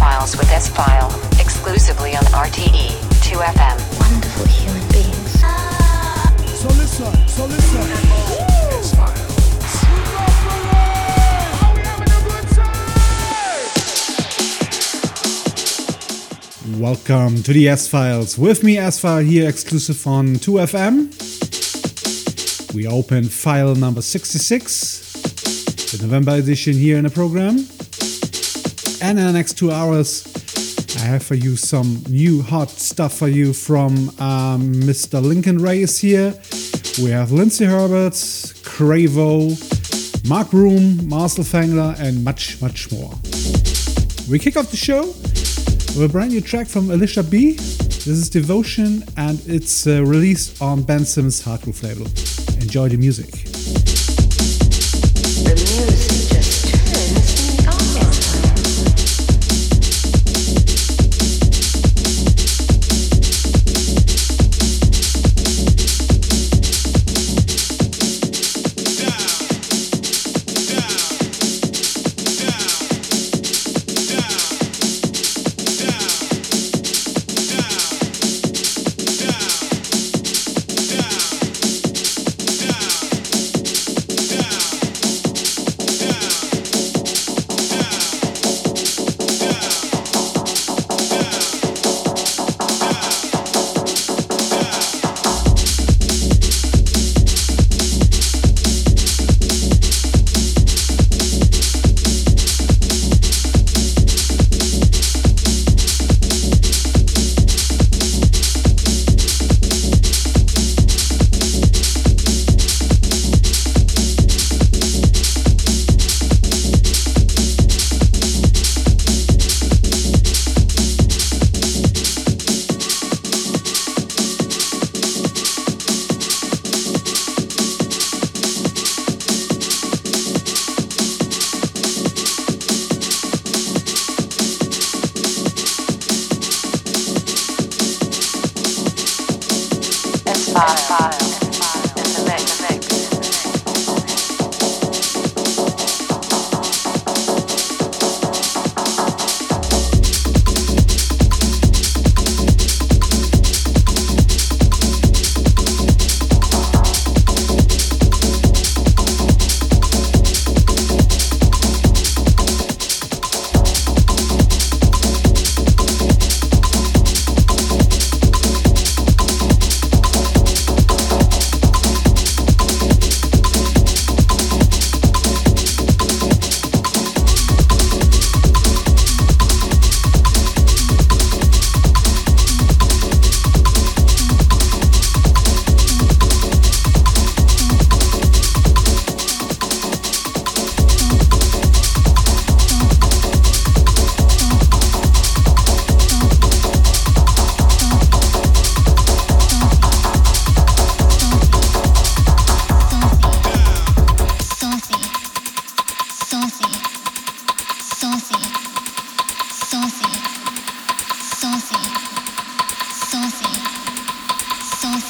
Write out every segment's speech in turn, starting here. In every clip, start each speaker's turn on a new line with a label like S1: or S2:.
S1: Files with S File, exclusively on RTE 2FM.
S2: Wonderful human beings.
S3: So listen, so listen. Welcome to the S Files. With me, S File here, exclusive on 2FM. We open file number 66, the November edition here in the program. And in the next two hours, I have for you some new hot stuff for you from um, Mr. Linkan Ray is here. We have Lindsey Herbert, Cravo, Mark Broom, Marcel Fengler, and much, much more. We kick off the show with a brand new track from Elisa Bee. This is Devotion, and it's uh, released on Ben Sims' Hard label. Enjoy the music.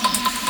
S1: Yes.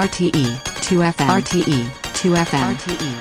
S1: RTE 2FM RTE 2FM RTE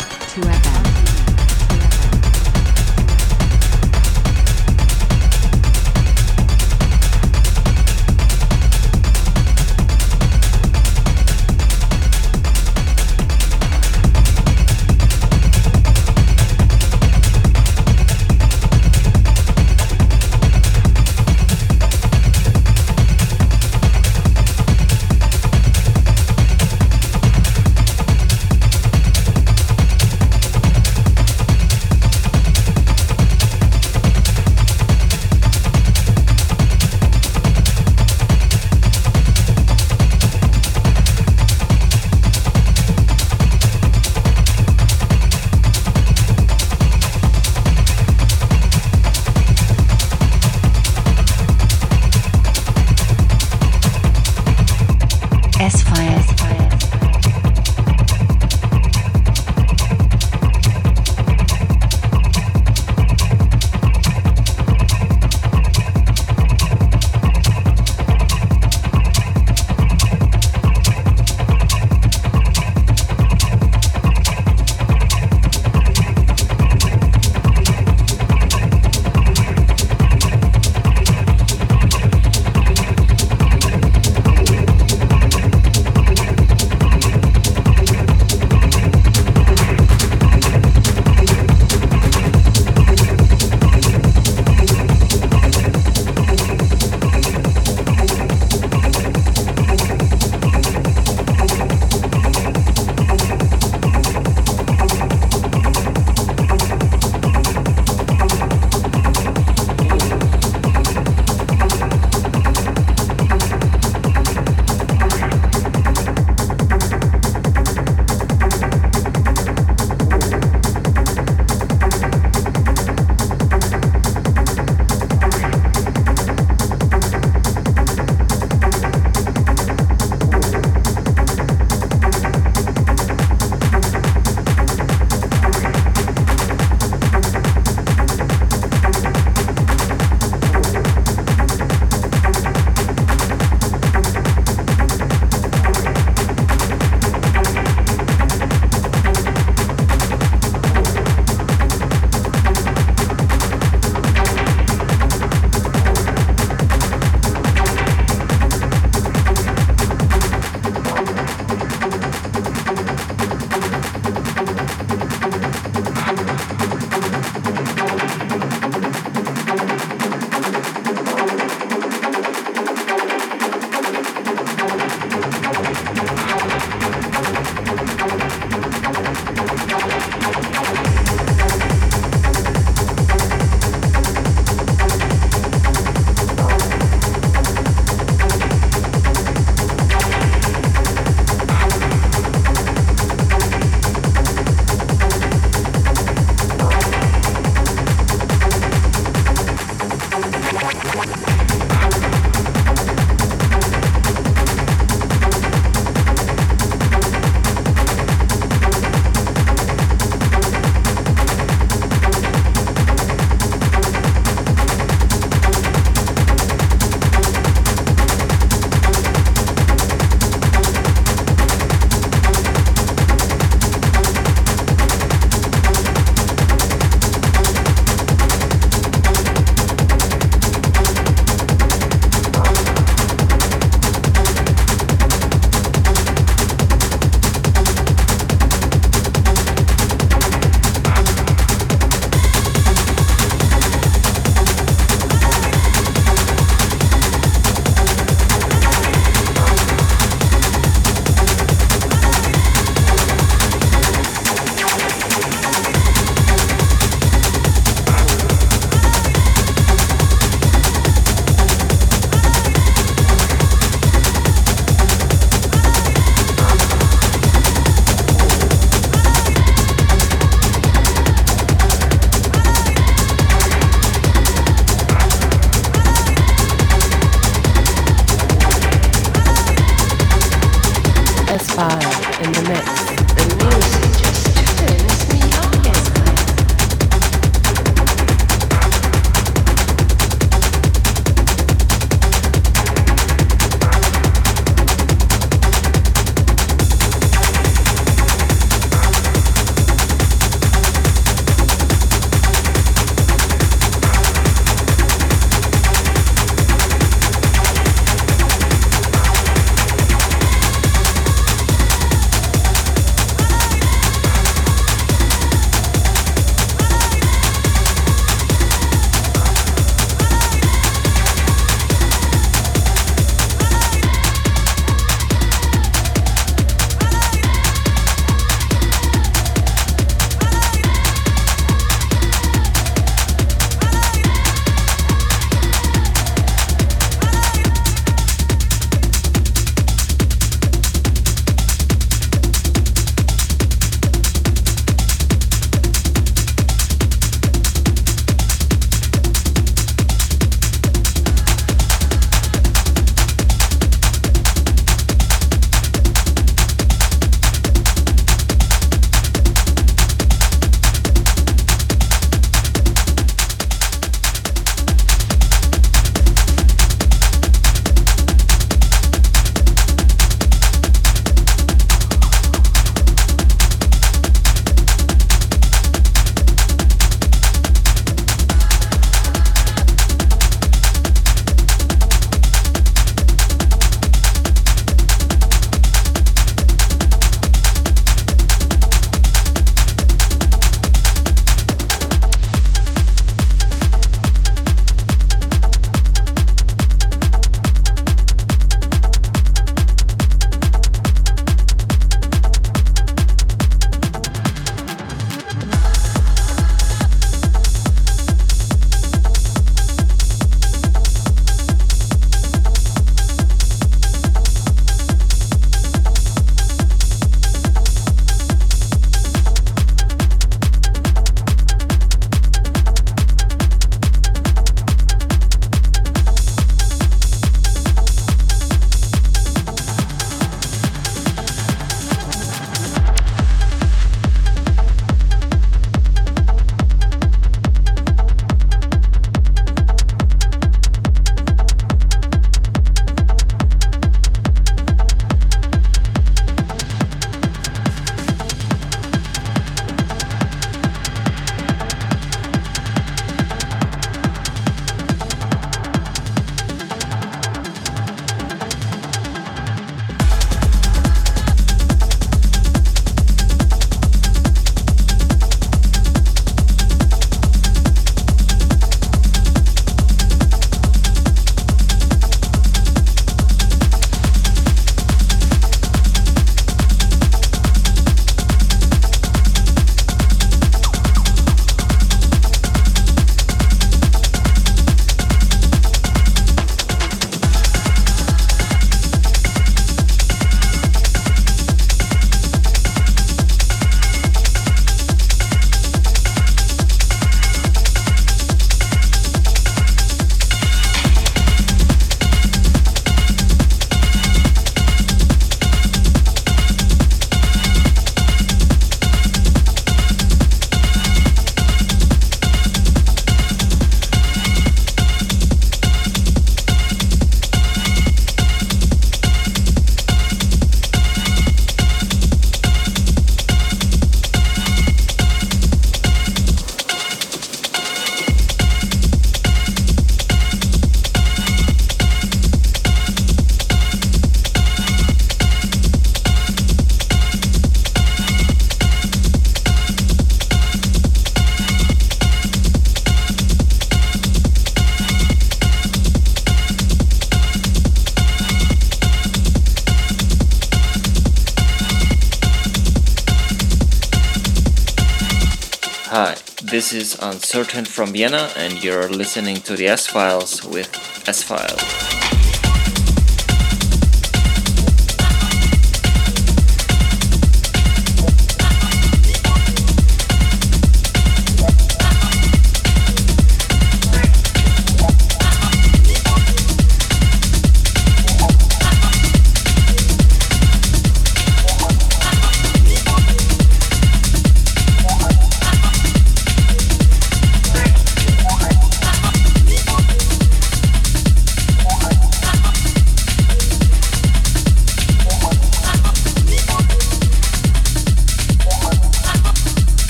S4: This is Uncertain from Vienna, and you're listening to the S Files with S File.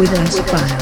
S2: With S File.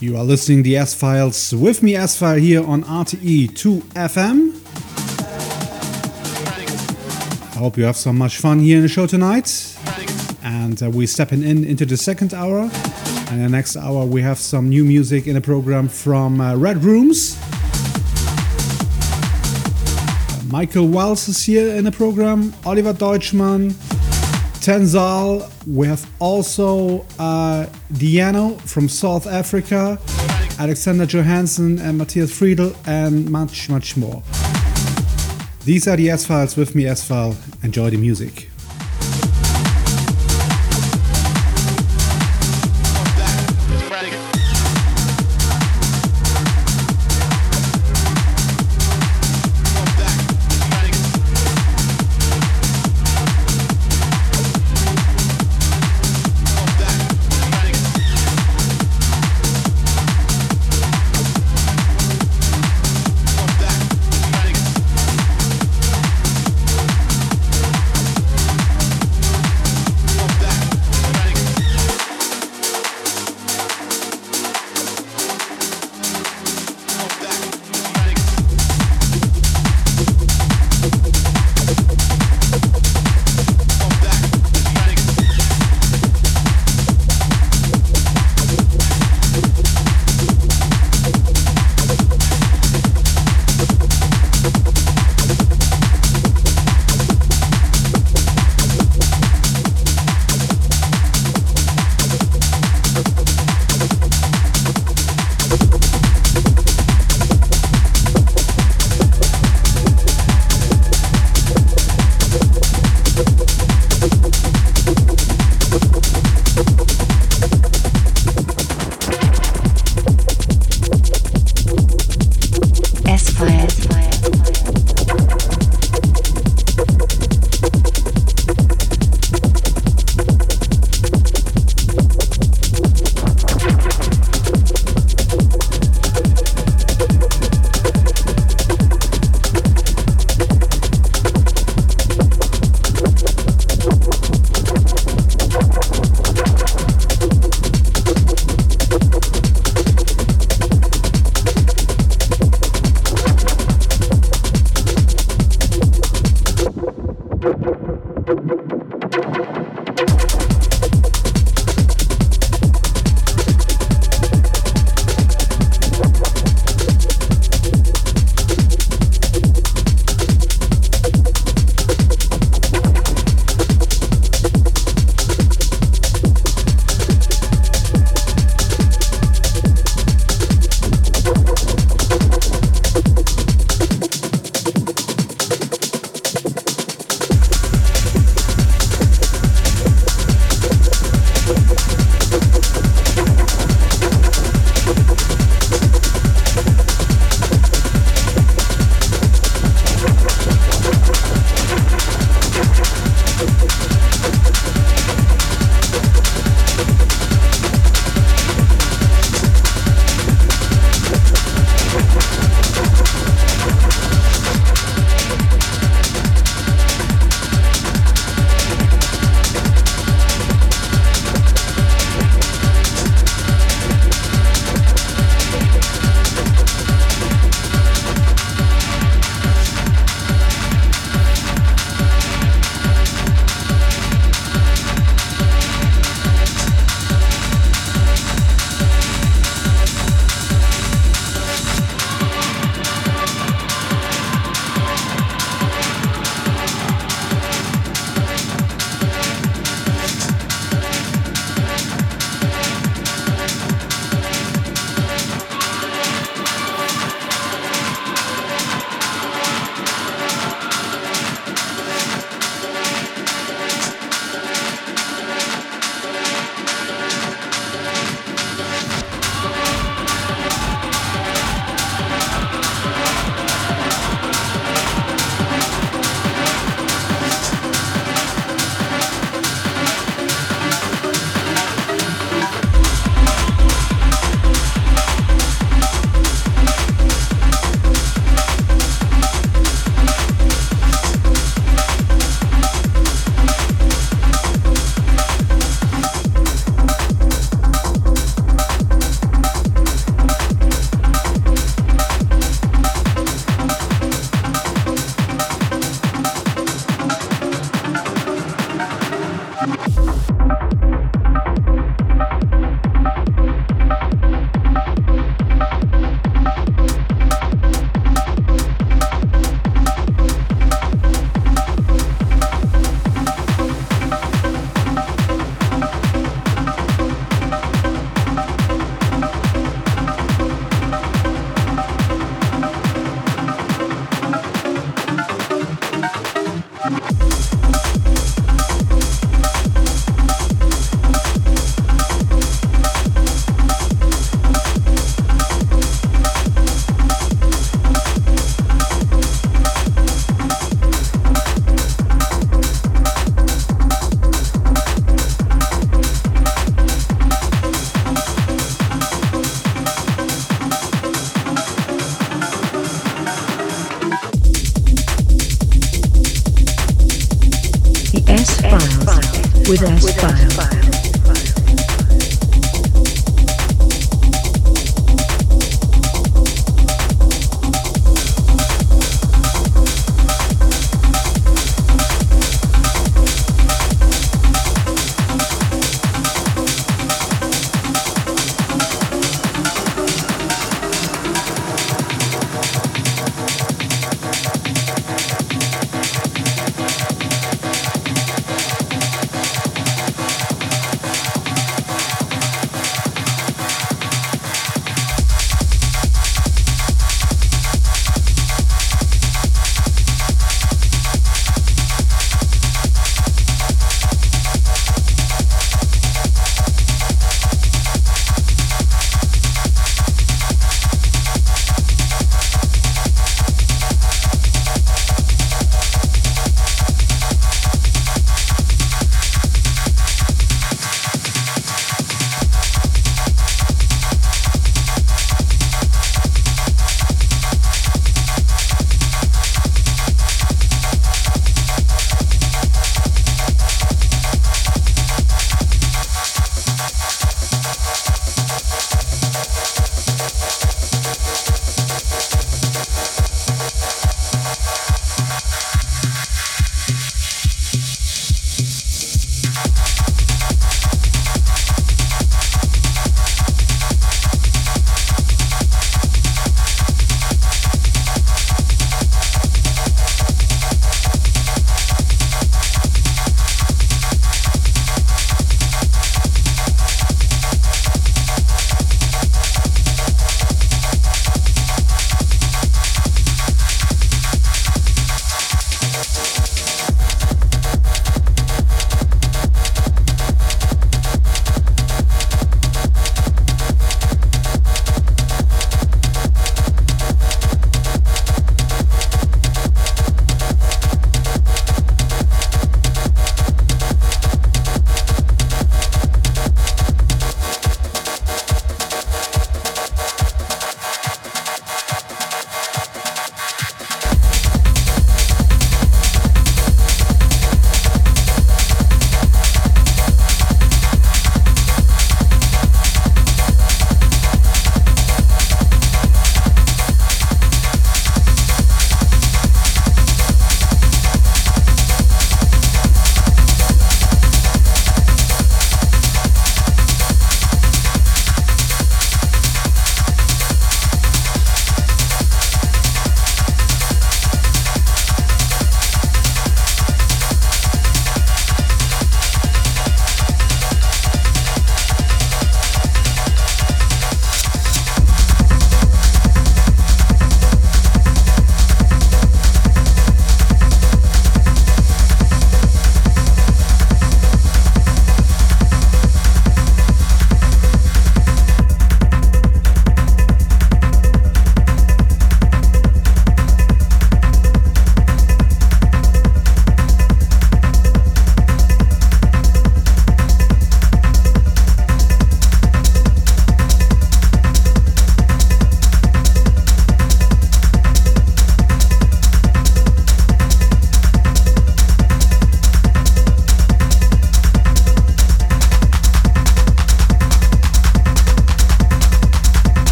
S3: You are listening the S Files with me, S File, here on RTE 2 FM. I hope you have so much fun here in the show tonight. And uh, we're stepping in into the second hour. And the next hour, we have some new music in the program from uh, Red Rooms. Michael Wells is here in the program, Oliver Deutschmann, Tensal. We have also uh, Diano from South Africa, Alexander Johansson and Mattias Fridel, and much, much more. These are the S Files with me, S File. Enjoy the music.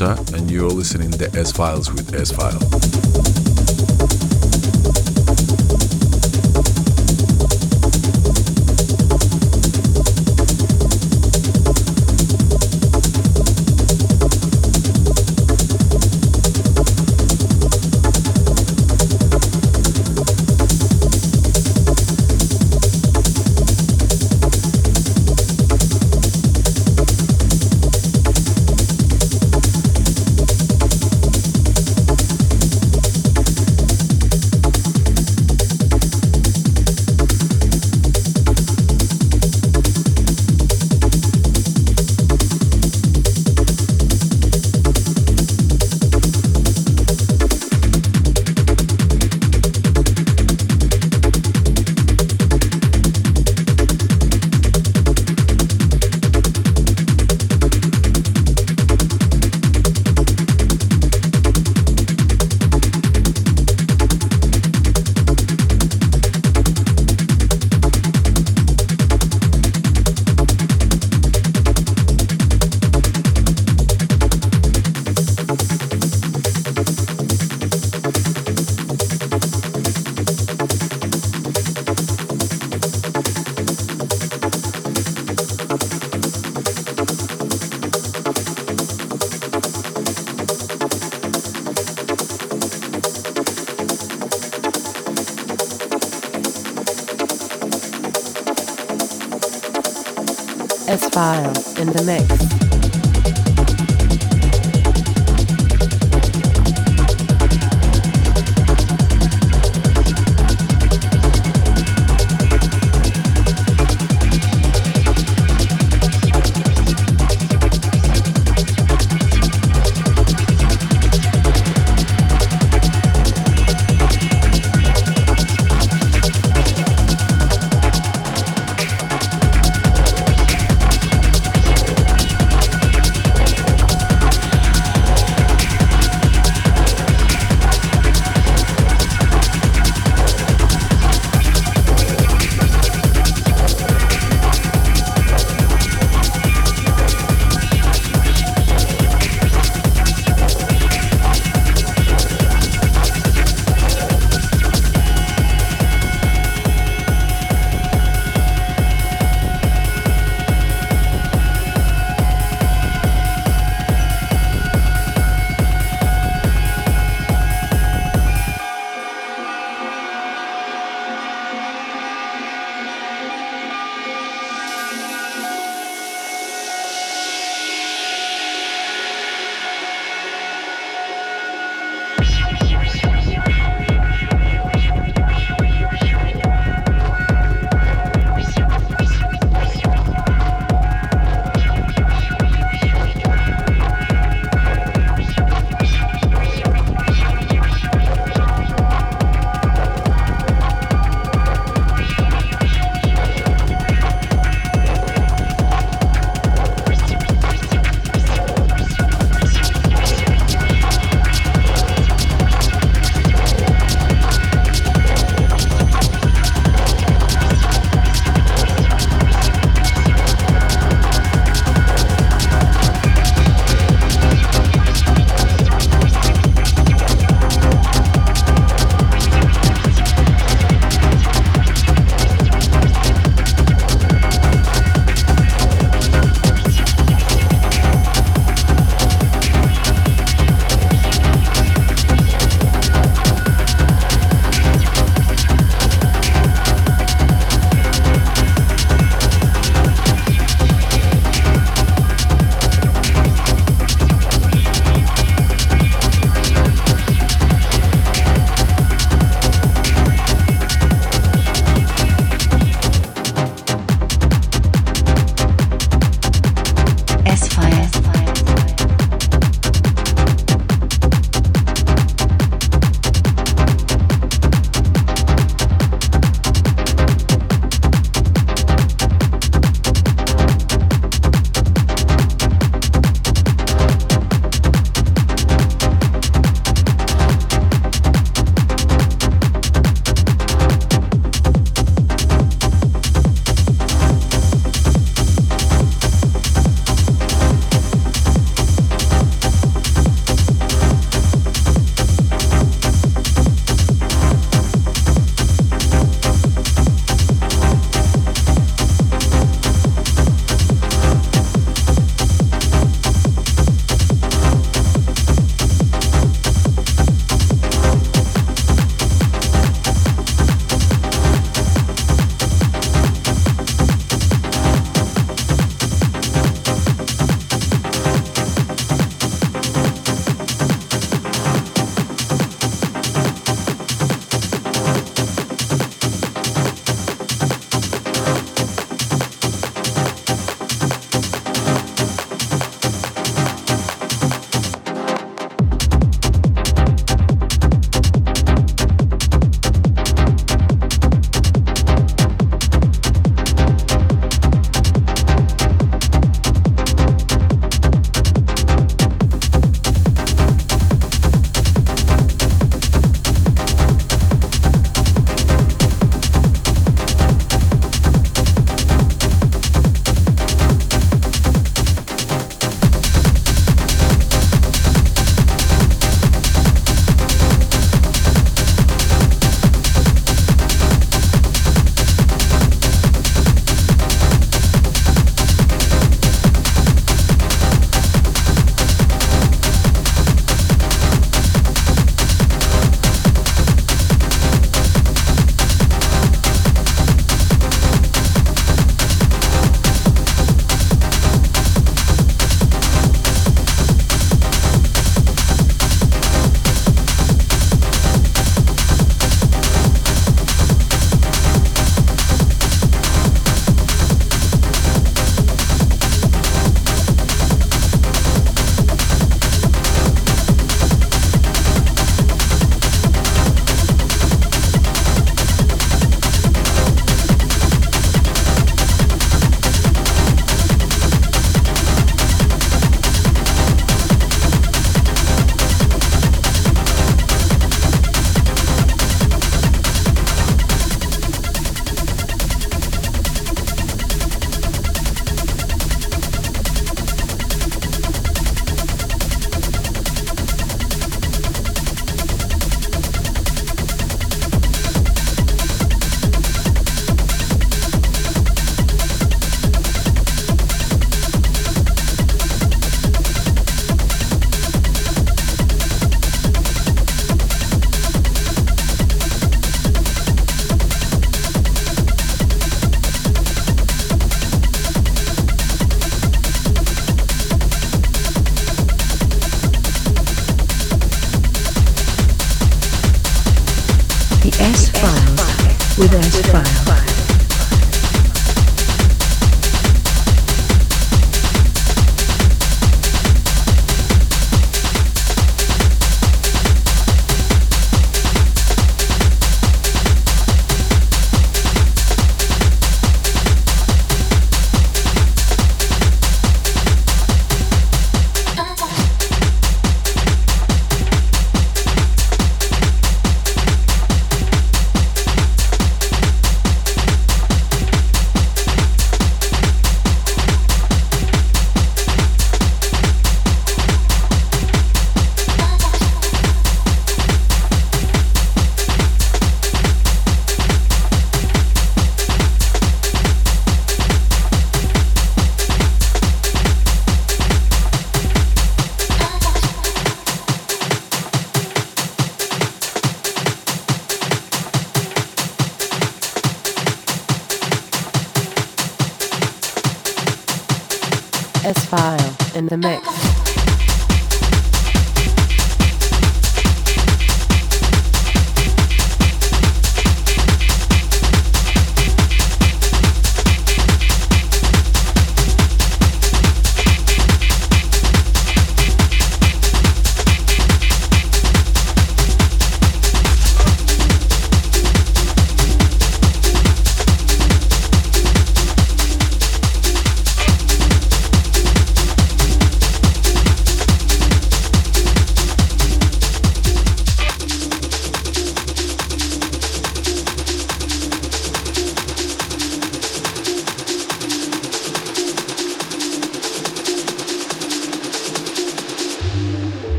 S5: And you're listening to S Files with S File.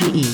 S1: TE.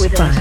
S1: With us.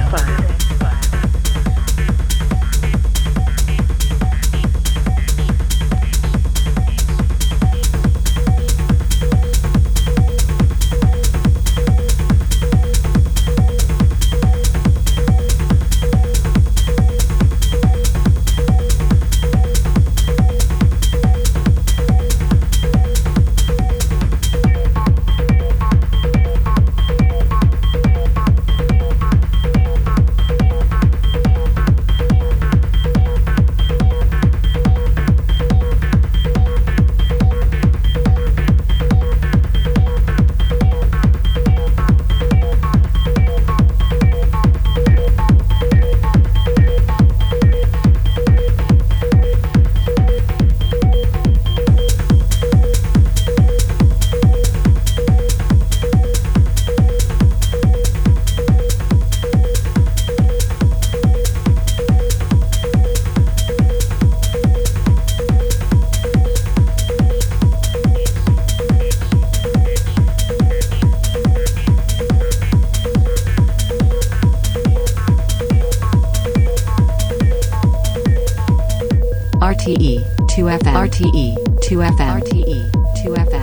S1: 2FRTE, 2FRTE, 2FRTE.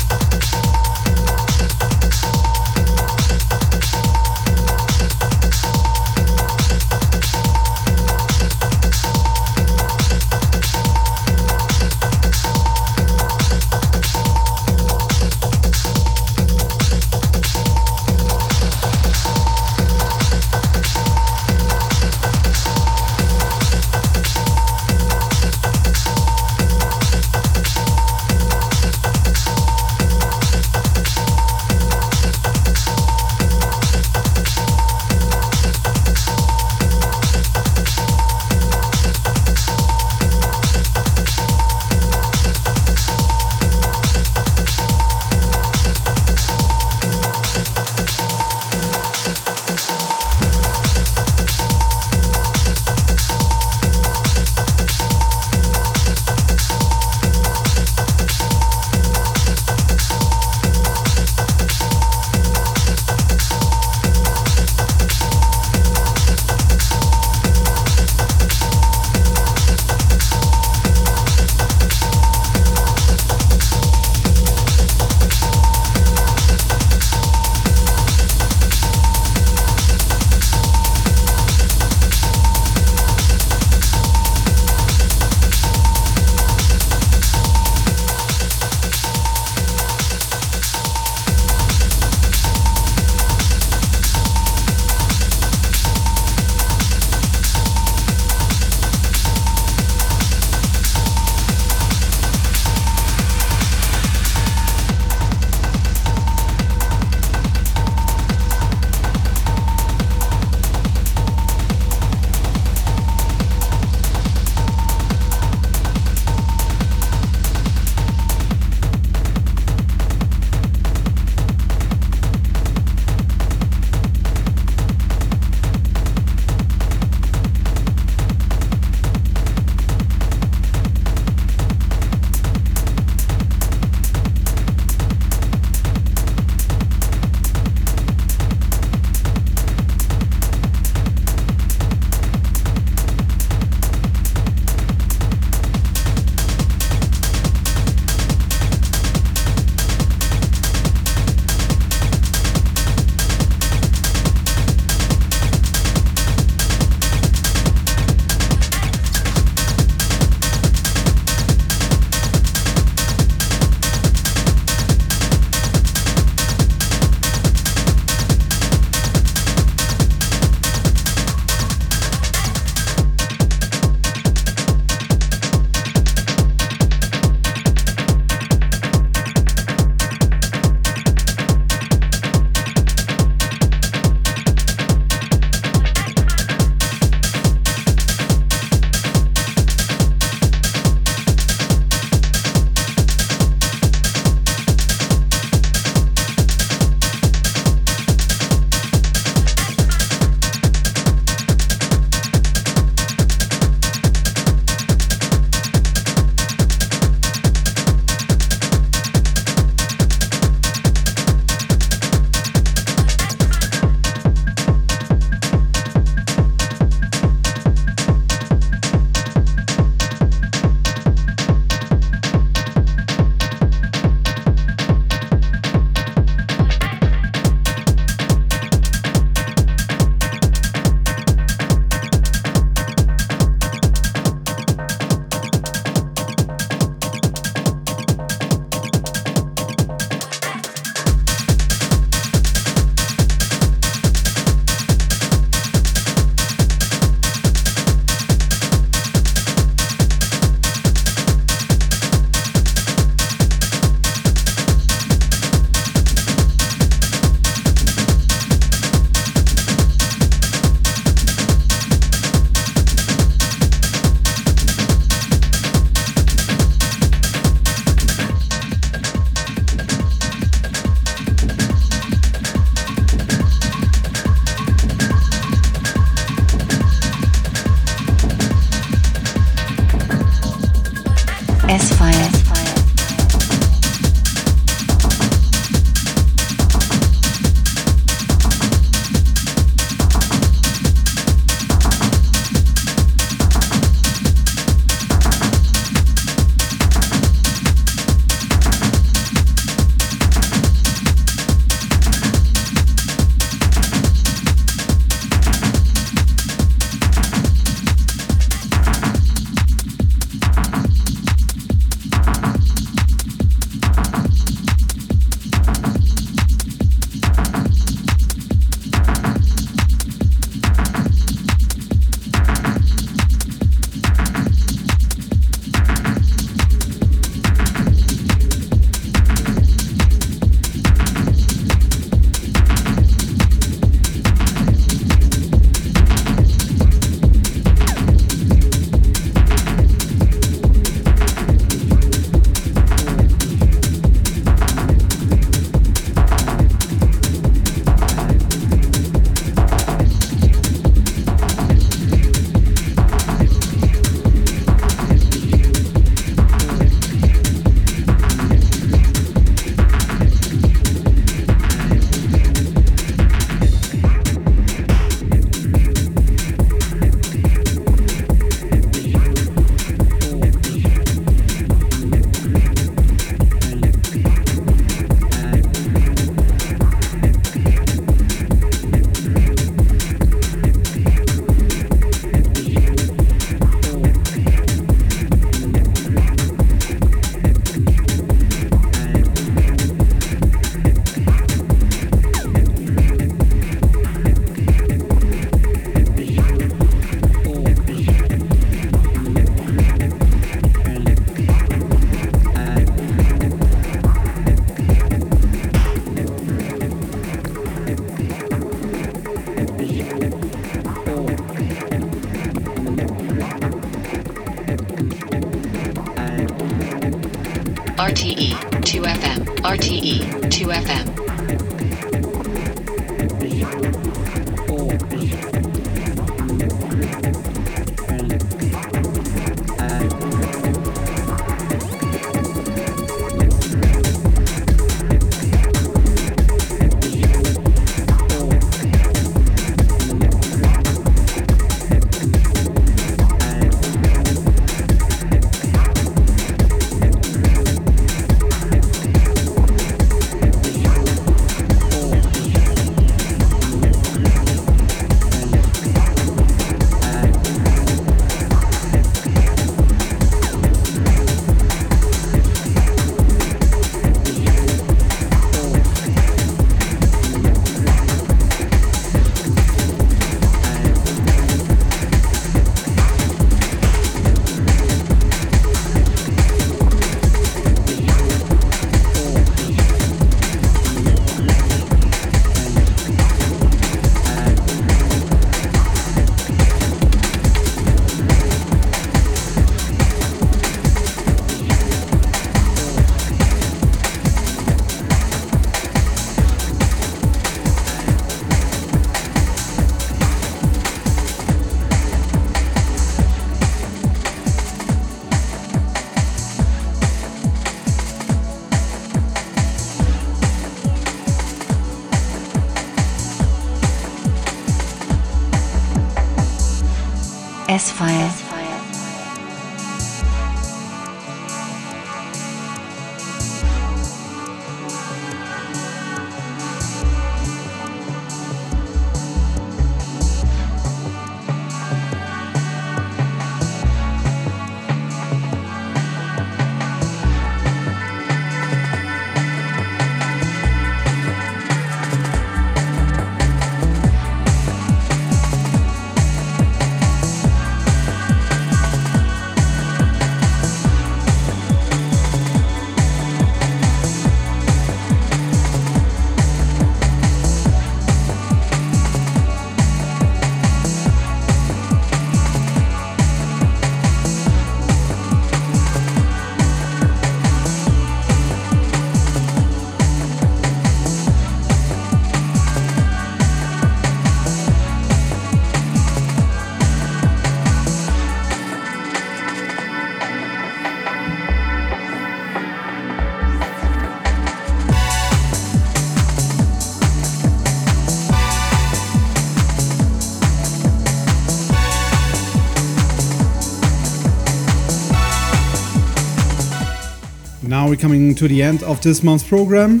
S3: Now we're coming to the end of this month's program.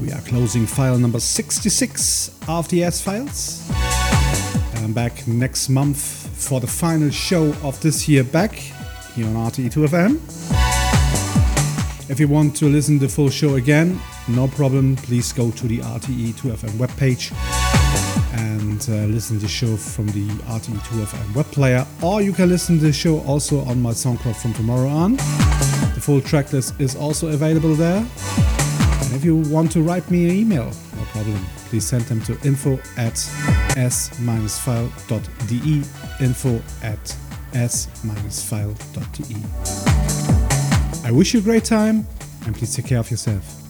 S3: We are closing file number 66 of the S files. And I'm back next month for the final show of this year back here on RTE2FM. If you want to listen to the full show again, no problem. Please go to the RTE2FM webpage and uh, listen to the show from the RTE2FM web player, or you can listen to the show also on my SoundCloud from tomorrow on. Full track list is also available there. And if you want to write me an email, no problem. Please send them to info at s-file.de. Info at s-file.de. I wish you a great time and please take care of yourself.